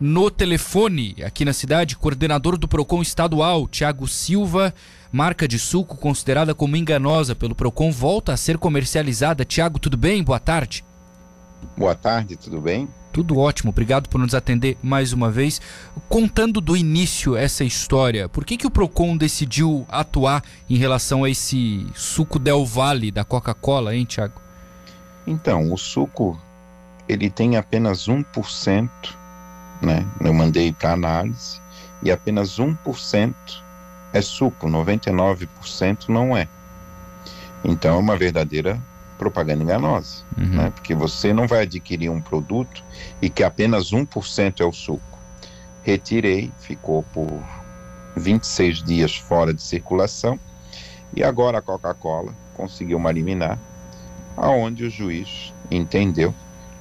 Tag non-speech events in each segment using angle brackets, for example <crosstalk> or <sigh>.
no telefone aqui na cidade, coordenador do Procon estadual, Tiago Silva. Marca de suco considerada como enganosa pelo Procon volta a ser comercializada. Tiago, tudo bem? Boa tarde. Boa tarde, tudo bem? Tudo ótimo, obrigado por nos atender mais uma vez. Contando do início essa história, por que, que o Procon decidiu atuar em relação a esse suco Del Valle da Coca-Cola, hein, Tiago? Então, o suco ele tem apenas 1%, né? Eu mandei para análise e apenas 1% é suco, 99% não é. Então é uma verdadeira propaganda enganosa, uhum. né? Porque você não vai adquirir um produto e que apenas 1% é o suco. Retirei, ficou por 26 dias fora de circulação e agora a Coca-Cola conseguiu uma liminar aonde o juiz entendeu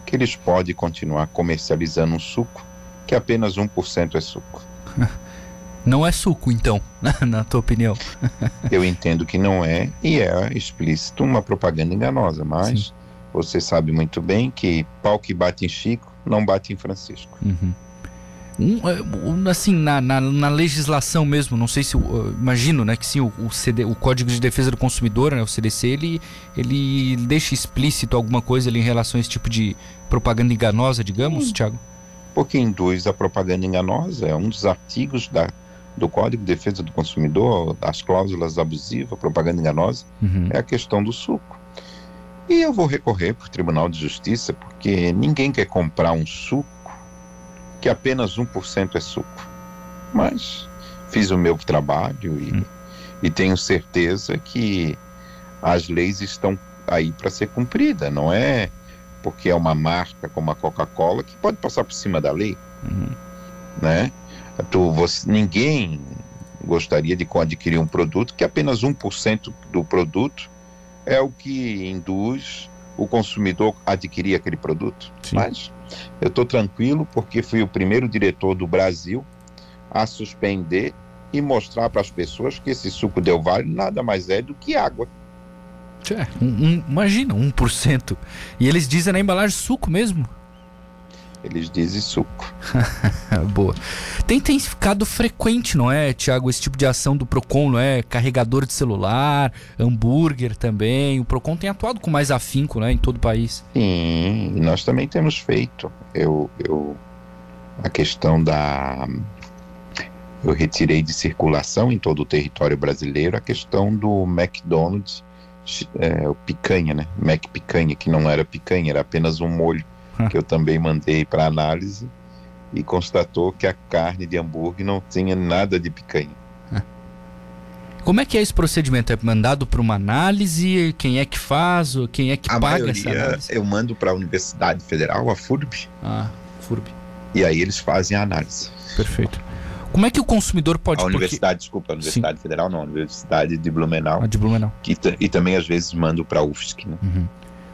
que eles podem continuar comercializando um suco que apenas 1% é suco. <laughs> Não é suco, então, <laughs> na tua opinião? <laughs> Eu entendo que não é, e é explícito uma propaganda enganosa, mas Sim. você sabe muito bem que pau que bate em Chico não bate em Francisco. Uhum. Um, assim, na, na, na, legislação mesmo, não sei se, uh, imagino, né, que sim, o, o, CD, o Código de Defesa do Consumidor, né, o CDC, ele, ele deixa explícito alguma coisa ali em relação a esse tipo de propaganda enganosa, digamos, Tiago? Porque induz a propaganda enganosa, é um dos artigos da do Código de Defesa do Consumidor, as cláusulas abusivas, propaganda enganosa, uhum. é a questão do suco. E eu vou recorrer para o Tribunal de Justiça, porque ninguém quer comprar um suco que apenas 1% é suco. Mas fiz o meu trabalho e, uhum. e tenho certeza que as leis estão aí para ser cumprida, não é porque é uma marca como a Coca-Cola que pode passar por cima da lei, uhum. né? Tu, você, ninguém gostaria de adquirir um produto que apenas 1% do produto é o que induz o consumidor a adquirir aquele produto. Sim. Mas eu estou tranquilo porque fui o primeiro diretor do Brasil a suspender e mostrar para as pessoas que esse suco Del Valle nada mais é do que água. É, um, um, imagina, 1%. E eles dizem na embalagem suco mesmo? Eles dizem suco. <laughs> Boa. Tem, tem ficado frequente, não é, Tiago, esse tipo de ação do Procon, não é? Carregador de celular, hambúrguer também. O Procon tem atuado com mais afinco, né, em todo o país. Sim, e nós também temos feito. Eu, eu a questão da eu retirei de circulação em todo o território brasileiro a questão do McDonald's, é, o picanha, né? Mac picanha, que não era picanha, era apenas um molho que eu também mandei para análise e constatou que a carne de hambúrguer não tinha nada de picanha. Como é que é esse procedimento? É mandado para uma análise? Quem é que faz? Quem é que a paga maioria, essa análise? Eu mando para a Universidade Federal, a FURB. Ah, FURB. E aí eles fazem a análise. Perfeito. Como é que o consumidor pode... A Universidade, porque... desculpa, a Universidade Sim. Federal não, a Universidade de Blumenau. A de Blumenau. Que, e também às vezes mando para a UFSC, né? Uhum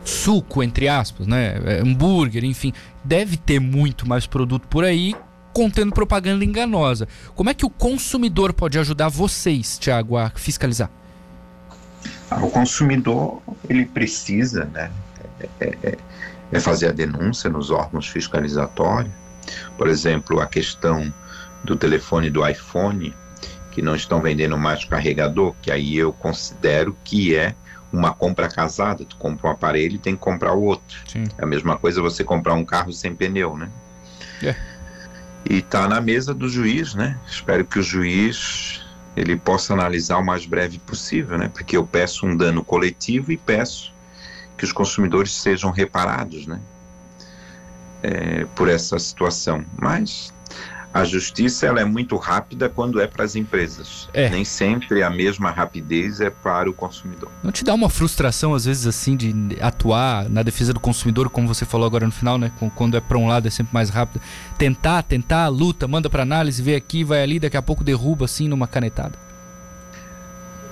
suco, entre aspas, né? É, hambúrguer, enfim, deve ter muito mais produto por aí contendo propaganda enganosa. Como é que o consumidor pode ajudar vocês, Tiago, a fiscalizar? Ah, o consumidor ele precisa, né, é, é, é fazer a denúncia nos órgãos fiscalizatórios. Por exemplo, a questão do telefone do iPhone que não estão vendendo mais carregador, que aí eu considero que é uma compra casada, tu compra um aparelho e tem que comprar o outro. Sim. É a mesma coisa você comprar um carro sem pneu, né? É. E tá na mesa do juiz, né? Espero que o juiz ele possa analisar o mais breve possível, né? Porque eu peço um dano coletivo e peço que os consumidores sejam reparados, né? É, por essa situação. Mas a justiça ela é muito rápida quando é para as empresas. É. Nem sempre a mesma rapidez é para o consumidor. Não te dá uma frustração, às vezes, assim, de atuar na defesa do consumidor, como você falou agora no final, né? Quando é para um lado é sempre mais rápido. Tentar, tentar, luta, manda para análise, vê aqui, vai ali, daqui a pouco derruba, assim, numa canetada.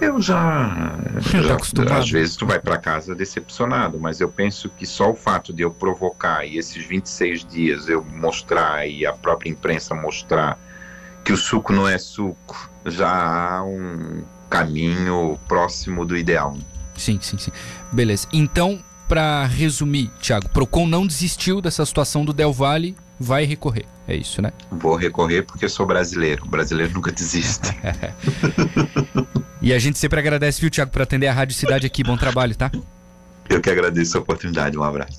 Eu já, <laughs> já às vezes tu vai para casa decepcionado, mas eu penso que só o fato de eu provocar e esses 26 dias eu mostrar e a própria imprensa mostrar que o suco não é suco, já há um caminho próximo do ideal. Sim, sim, sim. Beleza. Então, para resumir, Thiago, Procon não desistiu dessa situação do Del Valle, vai recorrer. É isso, né? Vou recorrer porque sou brasileiro. O brasileiro nunca desiste. <laughs> e a gente sempre agradece, viu, Tiago, por atender a Rádio Cidade aqui. Bom trabalho, tá? Eu que agradeço a oportunidade. Um abraço.